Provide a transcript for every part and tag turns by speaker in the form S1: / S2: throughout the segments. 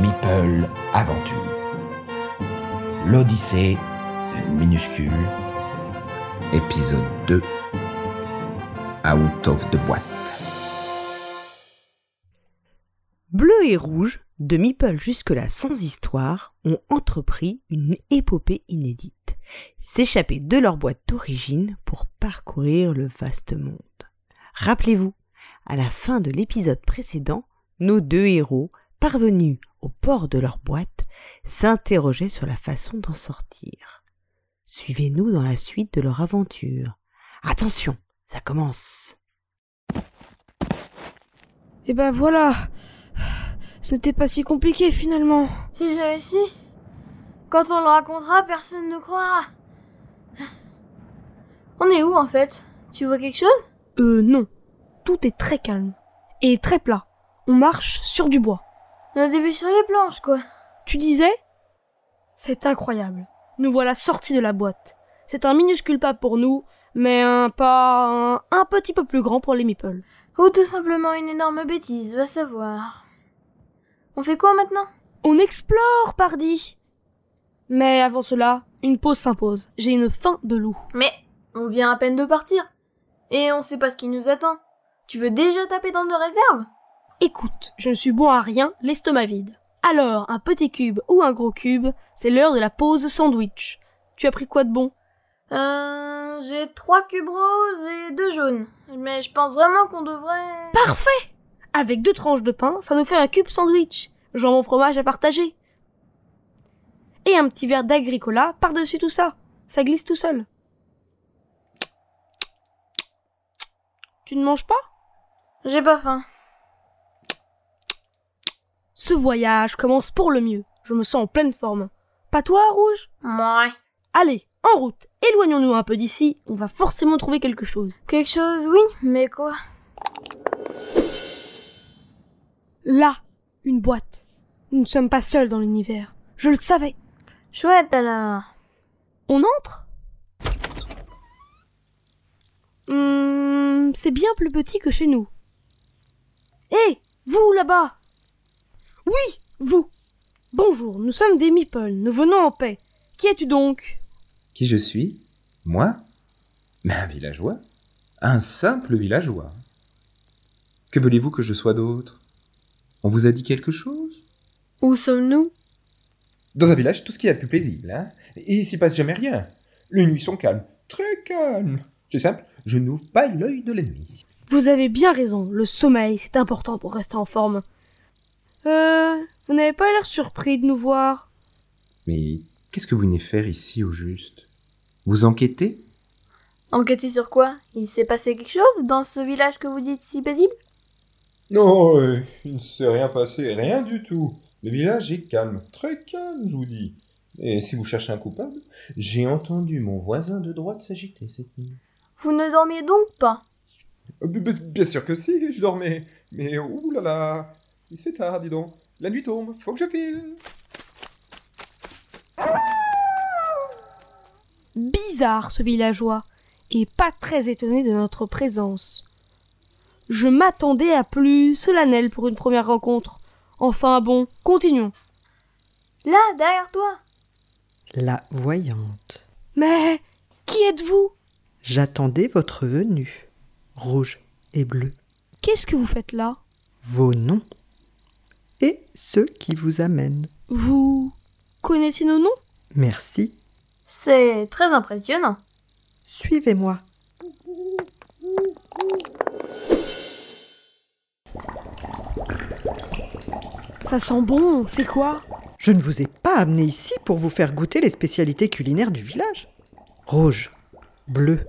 S1: Meeple Aventure. L'Odyssée minuscule. Épisode 2. Out of the boîte.
S2: Bleu et rouge, de Meeple jusque-là sans histoire, ont entrepris une épopée inédite. S'échapper de leur boîte d'origine pour parcourir le vaste monde. Rappelez-vous, à la fin de l'épisode précédent, nos deux héros, parvenus au port de leur boîte, s'interrogeaient sur la façon d'en sortir. Suivez-nous dans la suite de leur aventure. Attention, ça commence.
S3: Et ben voilà. Ce n'était pas si compliqué finalement.
S4: Si j'avais su, quand on le racontera, personne ne croira. On est où en fait? Tu vois quelque chose?
S3: Euh non. Tout est très calme. Et très plat. On marche sur du bois.
S4: On a début sur les planches quoi.
S3: Tu disais C'est incroyable. Nous voilà sortis de la boîte. C'est un minuscule pas pour nous, mais un pas un, un petit peu plus grand pour les meeples.
S4: Ou tout simplement une énorme bêtise, va savoir. On fait quoi maintenant?
S3: On explore, pardi Mais avant cela, une pause s'impose. J'ai une faim de loup.
S4: Mais on vient à peine de partir. Et on sait pas ce qui nous attend. Tu veux déjà taper dans nos réserves?
S3: Écoute, je ne suis bon à rien, l'estomac vide. Alors, un petit cube ou un gros cube, c'est l'heure de la pause sandwich. Tu as pris quoi de bon?
S4: Euh. J'ai trois cubes roses et deux jaunes. Mais je pense vraiment qu'on devrait.
S3: Parfait Avec deux tranches de pain, ça nous fait un cube sandwich. Jambon fromage à partager. Et un petit verre d'agricola par-dessus tout ça. Ça glisse tout seul. Tu ne manges pas?
S4: J'ai pas faim.
S3: Ce voyage commence pour le mieux. Je me sens en pleine forme. Pas toi, Rouge?
S4: Ouais.
S3: Allez, en route. Éloignons-nous un peu d'ici. On va forcément trouver quelque chose.
S4: Quelque chose, oui, mais quoi?
S3: Là, une boîte. Nous ne sommes pas seuls dans l'univers. Je le savais.
S4: Chouette alors.
S3: On entre? Hmm, c'est bien plus petit que chez nous. Hé, vous là-bas Oui, vous Bonjour, nous sommes des meeples, nous venons en paix. Qui es-tu donc?
S1: Qui je suis? Moi? Mais un villageois? Un simple villageois. Que voulez-vous que je sois d'autre? On vous a dit quelque chose?
S4: Où sommes-nous?
S1: Dans un village, tout ce qu'il y a de plus paisible, hein Et il s'y passe jamais rien. Les nuits sont calmes, très calmes. C'est simple, je n'ouvre pas l'œil de la nuit.
S3: Vous avez bien raison, le sommeil, c'est important pour rester en forme. Euh, vous n'avez pas l'air surpris de nous voir.
S1: Mais qu'est-ce que vous venez faire ici au juste? Vous enquêtez?
S4: Enquêter sur quoi? Il s'est passé quelque chose dans ce village que vous dites si paisible?
S5: Non, euh, il ne s'est rien passé, rien du tout. Le village est calme, très calme, je vous dis. Et si vous cherchez un coupable, j'ai entendu mon voisin de droite s'agiter cette nuit.
S4: Vous ne dormiez donc pas?
S5: Euh, Bien sûr que si, je dormais. Mais ouh là là, il se fait tard, dis donc. La nuit tombe, faut que je file.
S3: Bizarre ce villageois, et pas très étonné de notre présence. Je m'attendais à plus solennel pour une première rencontre. Enfin bon, continuons.
S4: Là, derrière toi
S6: La voyante.
S3: Mais qui êtes-vous?
S6: J'attendais votre venue. Rouge et bleu.
S3: Qu'est-ce que vous faites là?
S6: Vos noms. Et ceux qui vous amènent.
S3: Vous connaissez nos noms?
S6: Merci.
S4: C'est très impressionnant.
S6: Suivez-moi.
S3: Ça sent bon, c'est quoi?
S6: Je ne vous ai pas amené ici pour vous faire goûter les spécialités culinaires du village. Rouge, bleu.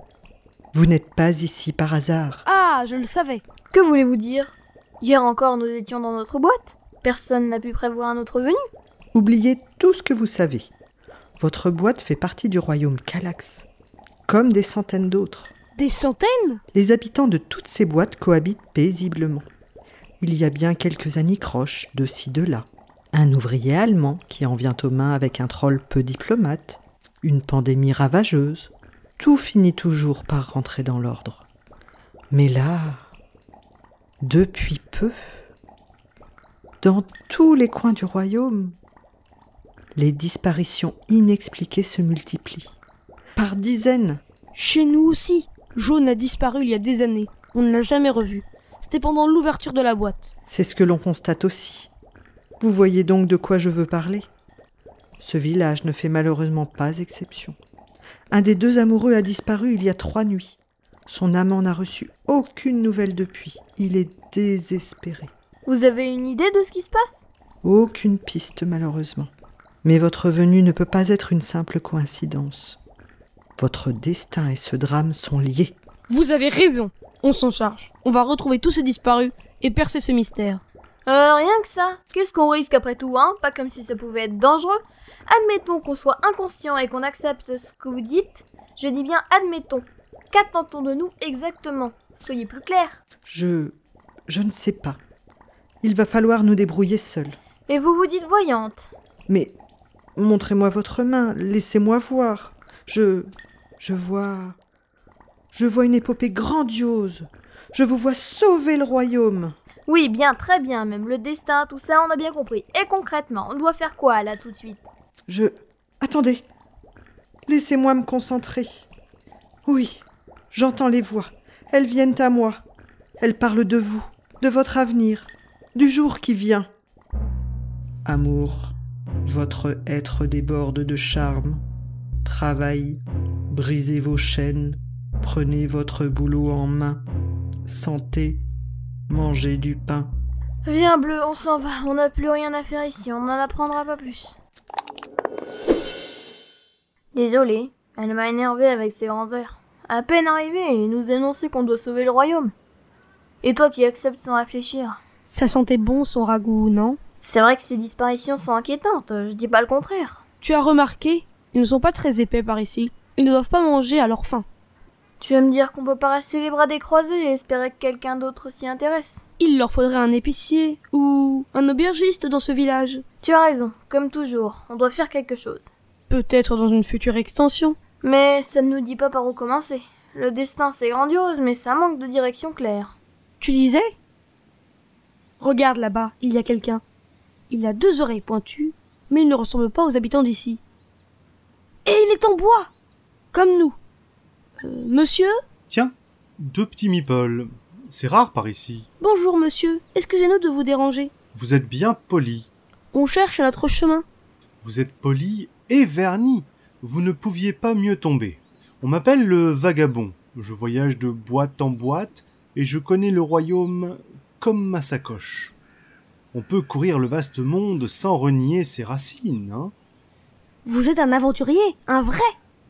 S6: Vous n'êtes pas ici par hasard.
S3: Ah, je le savais.
S4: Que voulez-vous dire? Hier encore, nous étions dans notre boîte? Personne n'a pu prévoir notre venue.
S6: Oubliez tout ce que vous savez. Votre boîte fait partie du royaume Calax, comme des centaines d'autres.
S3: Des centaines?
S6: Les habitants de toutes ces boîtes cohabitent paisiblement. Il y a bien quelques anicroches de ci de là. Un ouvrier allemand qui en vient aux mains avec un troll peu diplomate. Une pandémie ravageuse. Tout finit toujours par rentrer dans l'ordre. Mais là, depuis peu, Dans tous les coins du royaume, les disparitions inexpliquées se multiplient. Par dizaines.
S3: Chez nous aussi, Jaune a disparu il y a des années. On ne l'a jamais revu. C'était pendant l'ouverture de la boîte.
S6: C'est ce que l'on constate aussi. Vous voyez donc de quoi je veux parler Ce village ne fait malheureusement pas exception. Un des deux amoureux a disparu il y a trois nuits. Son amant n'a reçu aucune nouvelle depuis. Il est désespéré.
S4: Vous avez une idée de ce qui se passe?
S6: Aucune piste malheureusement. Mais votre venue ne peut pas être une simple coïncidence. Votre destin et ce drame sont liés.
S3: Vous avez raison. On s'en charge. On va retrouver tous ces disparus et percer ce mystère.
S4: Euh, rien que ça. Qu'est-ce qu'on risque après tout, hein? Pas comme si ça pouvait être dangereux. Admettons qu'on soit inconscient et qu'on accepte ce que vous dites. Je dis bien admettons. Qu'attend-on de nous exactement? Soyez plus clair.
S6: Je. je ne sais pas. Il va falloir nous débrouiller seuls.
S4: Et vous vous dites voyante.
S6: Mais montrez-moi votre main, laissez-moi voir. Je. je vois. Je vois une épopée grandiose. Je vous vois sauver le royaume.
S4: Oui, bien, très bien, même le destin, tout ça, on a bien compris. Et concrètement, on doit faire quoi là tout de suite?
S6: Je. Attendez. Laissez-moi me concentrer. Oui, j'entends les voix. Elles viennent à moi. Elles parlent de vous, de votre avenir, du jour qui vient. Amour, votre être déborde de charme. Travail, brisez vos chaînes, prenez votre boulot en main. Santé, mangez du pain.
S4: Viens, Bleu, on s'en va. On n'a plus rien à faire ici. On n'en apprendra pas plus. Désolé, elle m'a énervé avec ses grands airs. À peine arrivée, il nous annonçait qu'on doit sauver le royaume. Et toi qui acceptes sans réfléchir.
S3: Ça sentait bon son ragoût, non?
S4: C'est vrai que ces disparitions sont inquiétantes, je dis pas le contraire.
S3: Tu as remarqué Ils ne sont pas très épais par ici. Ils ne doivent pas manger à leur faim.
S4: Tu vas me dire qu'on peut pas rester les bras décroisés et espérer que quelqu'un d'autre s'y intéresse?
S3: Il leur faudrait un épicier ou un aubergiste dans ce village.
S4: Tu as raison, comme toujours, on doit faire quelque chose.
S3: Peut-être dans une future extension.
S4: Mais ça ne nous dit pas par où commencer. Le destin c'est grandiose, mais ça manque de direction claire.
S3: Tu disais? Regarde là-bas, il y a quelqu'un. Il a deux oreilles pointues, mais il ne ressemble pas aux habitants d'ici. Et il est en bois Comme nous. Euh, monsieur?
S7: Tiens, deux petits meeples. C'est rare par ici.
S3: Bonjour monsieur, excusez-nous de vous déranger?
S7: Vous êtes bien poli.
S3: On cherche notre chemin.
S7: Vous êtes poli et verni. Vous ne pouviez pas mieux tomber. On m'appelle le vagabond. Je voyage de boîte en boîte et je connais le royaume comme ma sacoche. On peut courir le vaste monde sans renier ses racines, hein
S3: Vous êtes un aventurier, un vrai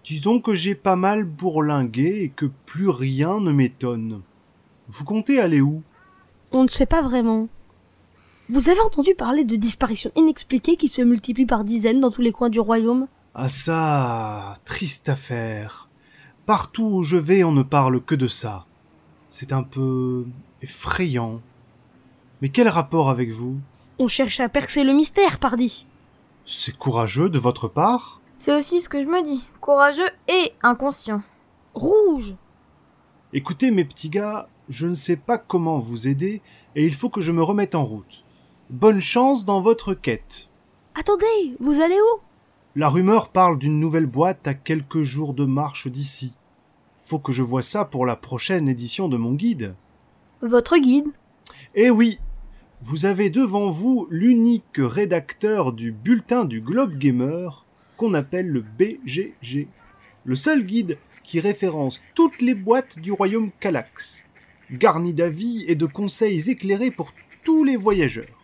S7: Disons que j'ai pas mal bourlingué et que plus rien ne m'étonne. Vous comptez aller où?
S3: On ne sait pas vraiment. Vous avez entendu parler de disparitions inexpliquées qui se multiplient par dizaines dans tous les coins du royaume?
S7: Ah ça, triste affaire. Partout où je vais, on ne parle que de ça. C'est un peu effrayant. Mais quel rapport avec vous?
S3: On cherche à percer le mystère, pardi.
S7: C'est courageux de votre part?
S4: C'est aussi ce que je me dis. Courageux et inconscient.
S3: Rouge
S7: Écoutez, mes petits gars, je ne sais pas comment vous aider et il faut que je me remette en route. Bonne chance dans votre quête.
S3: Attendez, vous allez où?
S7: La rumeur parle d'une nouvelle boîte à quelques jours de marche d'ici. Faut que je vois ça pour la prochaine édition de mon guide.
S4: Votre guide
S7: Eh oui, vous avez devant vous l'unique rédacteur du bulletin du Globe Gamer qu'on appelle le BGG. Le seul guide qui référence toutes les boîtes du royaume Calax, garni d'avis et de conseils éclairés pour tous les voyageurs.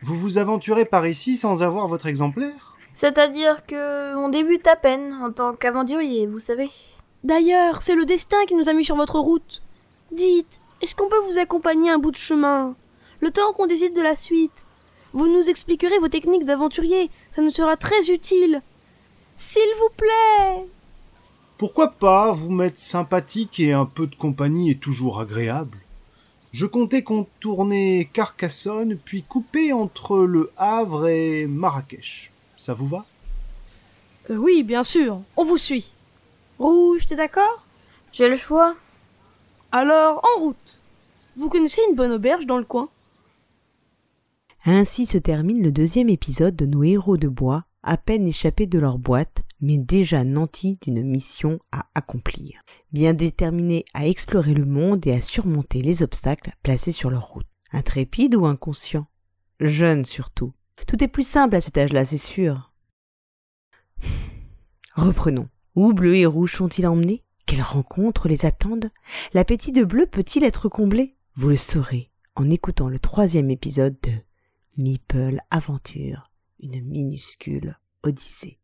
S7: Vous vous aventurez par ici sans avoir votre exemplaire?
S4: C'est-à-dire que on débute à peine en tant qu'aventurier, vous savez.
S3: D'ailleurs, c'est le destin qui nous a mis sur votre route. Dites, est-ce qu'on peut vous accompagner un bout de chemin? Le temps qu'on décide de la suite. Vous nous expliquerez vos techniques d'aventurier, ça nous sera très utile. S'il vous plaît
S7: Pourquoi pas vous mettre sympathique et un peu de compagnie est toujours agréable Je comptais contourner Carcassonne puis couper entre le Havre et Marrakech. Ça vous va?
S3: Euh, Oui, bien sûr, on vous suit. Rouge, t'es d'accord?
S4: J'ai le choix.
S3: Alors, en route. Vous connaissez une bonne auberge dans le coin?
S2: Ainsi se termine le deuxième épisode de nos héros de bois, à peine échappés de leur boîte, mais déjà nantis d'une mission à accomplir, bien déterminés à explorer le monde et à surmonter les obstacles placés sur leur route. Intrépide ou inconscient? Jeune surtout. Tout est plus simple à cet âge-là, c'est sûr. Reprenons. Où bleu et rouge sont-ils emmenés? Quelles rencontres les attendent? L'appétit de bleu peut-il être comblé? Vous le saurez en écoutant le troisième épisode de Meeple Aventure, une minuscule odyssée.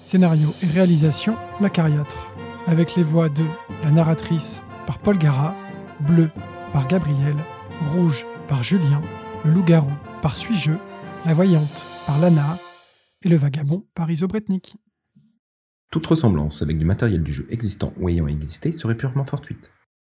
S8: Scénario et réalisation La Cariatre, avec les voix de la narratrice par Paul Gara, Bleu par Gabriel, Rouge par Julien, le loup-garou par Suis-je, la voyante par Lana et le vagabond par Isobretnik.
S1: Toute ressemblance avec du matériel du jeu existant ou ayant existé serait purement fortuite.